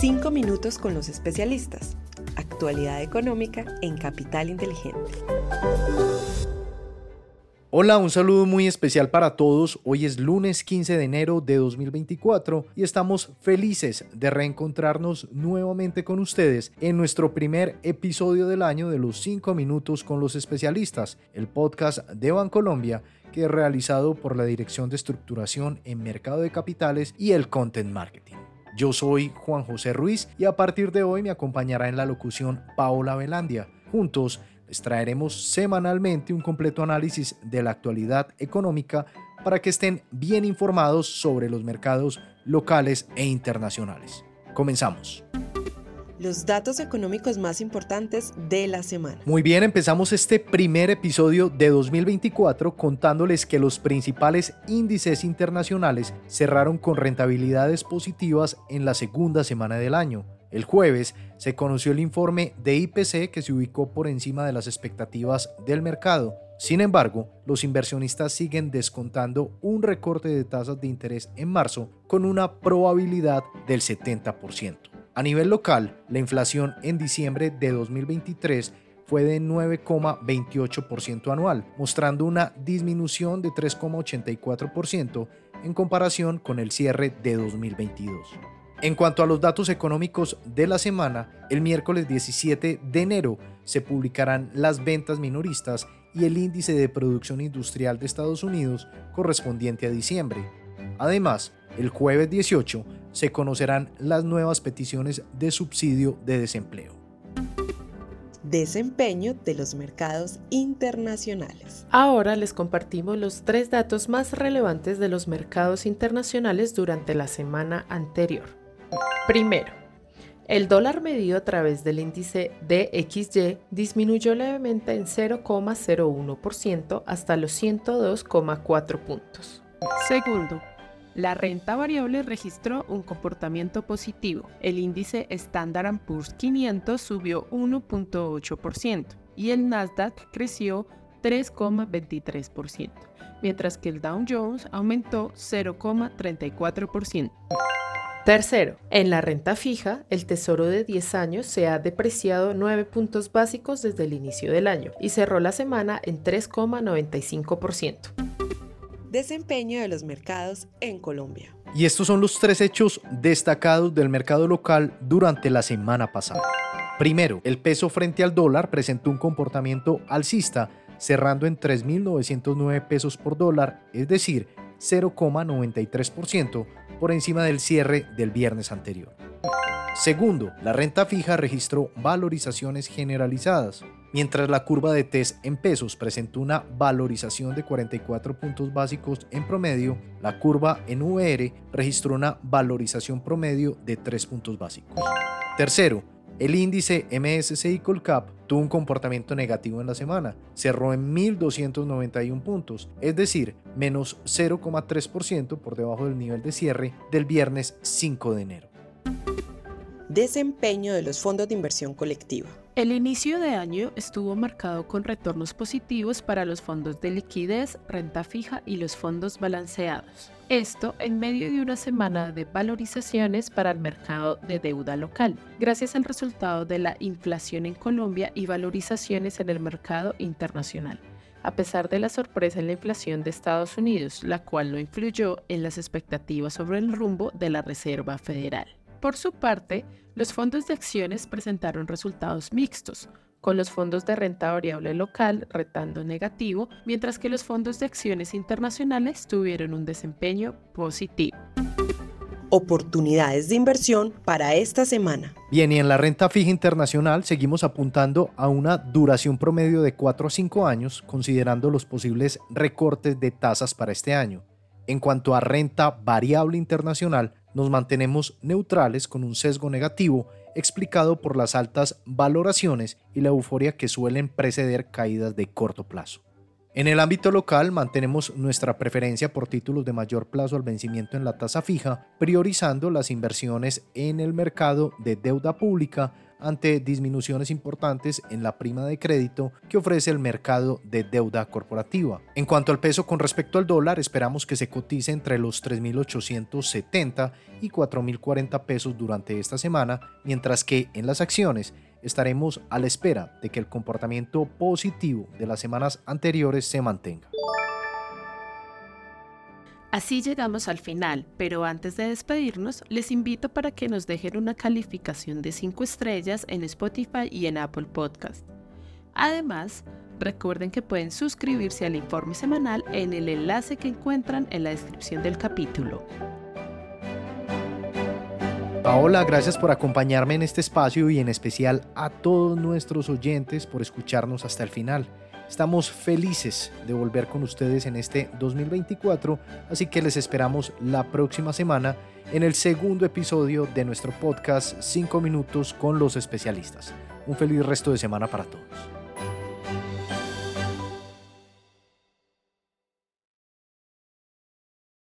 Cinco minutos con los especialistas. Actualidad económica en Capital Inteligente. Hola, un saludo muy especial para todos. Hoy es lunes 15 de enero de 2024 y estamos felices de reencontrarnos nuevamente con ustedes en nuestro primer episodio del año de los 5 minutos con los especialistas, el podcast de Bancolombia que es realizado por la Dirección de Estructuración en Mercado de Capitales y el Content Marketing. Yo soy Juan José Ruiz y a partir de hoy me acompañará en la locución Paola Velandia. Juntos les traeremos semanalmente un completo análisis de la actualidad económica para que estén bien informados sobre los mercados locales e internacionales. Comenzamos. Los datos económicos más importantes de la semana. Muy bien, empezamos este primer episodio de 2024 contándoles que los principales índices internacionales cerraron con rentabilidades positivas en la segunda semana del año. El jueves se conoció el informe de IPC que se ubicó por encima de las expectativas del mercado. Sin embargo, los inversionistas siguen descontando un recorte de tasas de interés en marzo con una probabilidad del 70%. A nivel local, la inflación en diciembre de 2023 fue de 9,28% anual, mostrando una disminución de 3,84% en comparación con el cierre de 2022. En cuanto a los datos económicos de la semana, el miércoles 17 de enero se publicarán las ventas minoristas y el índice de producción industrial de Estados Unidos correspondiente a diciembre. Además, el jueves 18 se conocerán las nuevas peticiones de subsidio de desempleo. Desempeño de los mercados internacionales. Ahora les compartimos los tres datos más relevantes de los mercados internacionales durante la semana anterior. Primero, el dólar medido a través del índice DXY disminuyó levemente en 0,01% hasta los 102,4 puntos. Segundo, la renta variable registró un comportamiento positivo. El índice Standard Poor's 500 subió 1.8% y el Nasdaq creció 3,23%, mientras que el Dow Jones aumentó 0,34%. Tercero, en la renta fija, el tesoro de 10 años se ha depreciado 9 puntos básicos desde el inicio del año y cerró la semana en 3,95%. Desempeño de los mercados en Colombia. Y estos son los tres hechos destacados del mercado local durante la semana pasada. Primero, el peso frente al dólar presentó un comportamiento alcista, cerrando en 3.909 pesos por dólar, es decir, 0,93% por encima del cierre del viernes anterior. Segundo, la renta fija registró valorizaciones generalizadas. Mientras la curva de TES en pesos presentó una valorización de 44 puntos básicos en promedio, la curva en VR registró una valorización promedio de 3 puntos básicos. Tercero, el índice MSCI Colcap tuvo un comportamiento negativo en la semana, cerró en 1.291 puntos, es decir, menos 0,3% por debajo del nivel de cierre del viernes 5 de enero. Desempeño de los fondos de inversión colectiva. El inicio de año estuvo marcado con retornos positivos para los fondos de liquidez, renta fija y los fondos balanceados. Esto en medio de una semana de valorizaciones para el mercado de deuda local, gracias al resultado de la inflación en Colombia y valorizaciones en el mercado internacional a pesar de la sorpresa en la inflación de Estados Unidos, la cual no influyó en las expectativas sobre el rumbo de la Reserva Federal. Por su parte, los fondos de acciones presentaron resultados mixtos, con los fondos de renta variable local retando negativo, mientras que los fondos de acciones internacionales tuvieron un desempeño positivo. Oportunidades de inversión para esta semana. Bien, y en la renta fija internacional seguimos apuntando a una duración promedio de 4 a 5 años, considerando los posibles recortes de tasas para este año. En cuanto a renta variable internacional, nos mantenemos neutrales con un sesgo negativo explicado por las altas valoraciones y la euforia que suelen preceder caídas de corto plazo. En el ámbito local mantenemos nuestra preferencia por títulos de mayor plazo al vencimiento en la tasa fija, priorizando las inversiones en el mercado de deuda pública ante disminuciones importantes en la prima de crédito que ofrece el mercado de deuda corporativa. En cuanto al peso con respecto al dólar, esperamos que se cotice entre los 3.870 y 4.040 pesos durante esta semana, mientras que en las acciones estaremos a la espera de que el comportamiento positivo de las semanas anteriores se mantenga. Así llegamos al final, pero antes de despedirnos, les invito para que nos dejen una calificación de 5 estrellas en Spotify y en Apple Podcast. Además, recuerden que pueden suscribirse al informe semanal en el enlace que encuentran en la descripción del capítulo. Paola, gracias por acompañarme en este espacio y en especial a todos nuestros oyentes por escucharnos hasta el final. Estamos felices de volver con ustedes en este 2024, así que les esperamos la próxima semana en el segundo episodio de nuestro podcast 5 minutos con los especialistas. Un feliz resto de semana para todos.